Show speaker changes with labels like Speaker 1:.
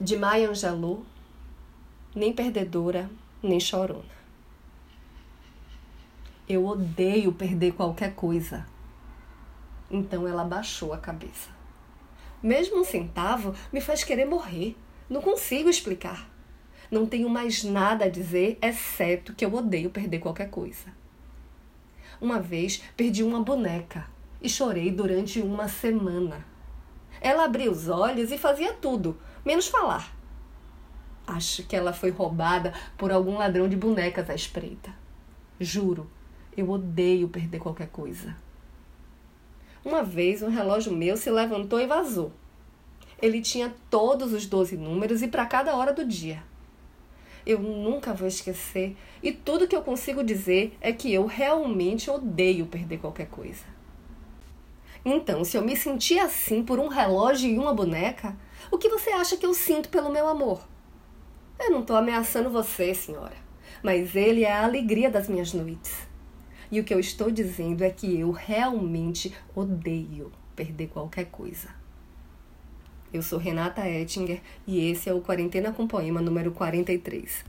Speaker 1: de Maya Angelou, nem perdedora, nem chorona. Eu odeio perder qualquer coisa. Então ela baixou a cabeça. Mesmo um centavo me faz querer morrer. Não consigo explicar. Não tenho mais nada a dizer, exceto que eu odeio perder qualquer coisa. Uma vez perdi uma boneca e chorei durante uma semana. Ela abria os olhos e fazia tudo, menos falar. Acho que ela foi roubada por algum ladrão de bonecas à espreita. Juro, eu odeio perder qualquer coisa. Uma vez um relógio meu se levantou e vazou. Ele tinha todos os 12 números e para cada hora do dia. Eu nunca vou esquecer, e tudo que eu consigo dizer é que eu realmente odeio perder qualquer coisa. Então, se eu me sentir assim por um relógio e uma boneca, o que você acha que eu sinto pelo meu amor? Eu não estou ameaçando você, senhora, mas ele é a alegria das minhas noites. E o que eu estou dizendo é que eu realmente odeio perder qualquer coisa. Eu sou Renata Ettinger e esse é o Quarentena com Poema número 43.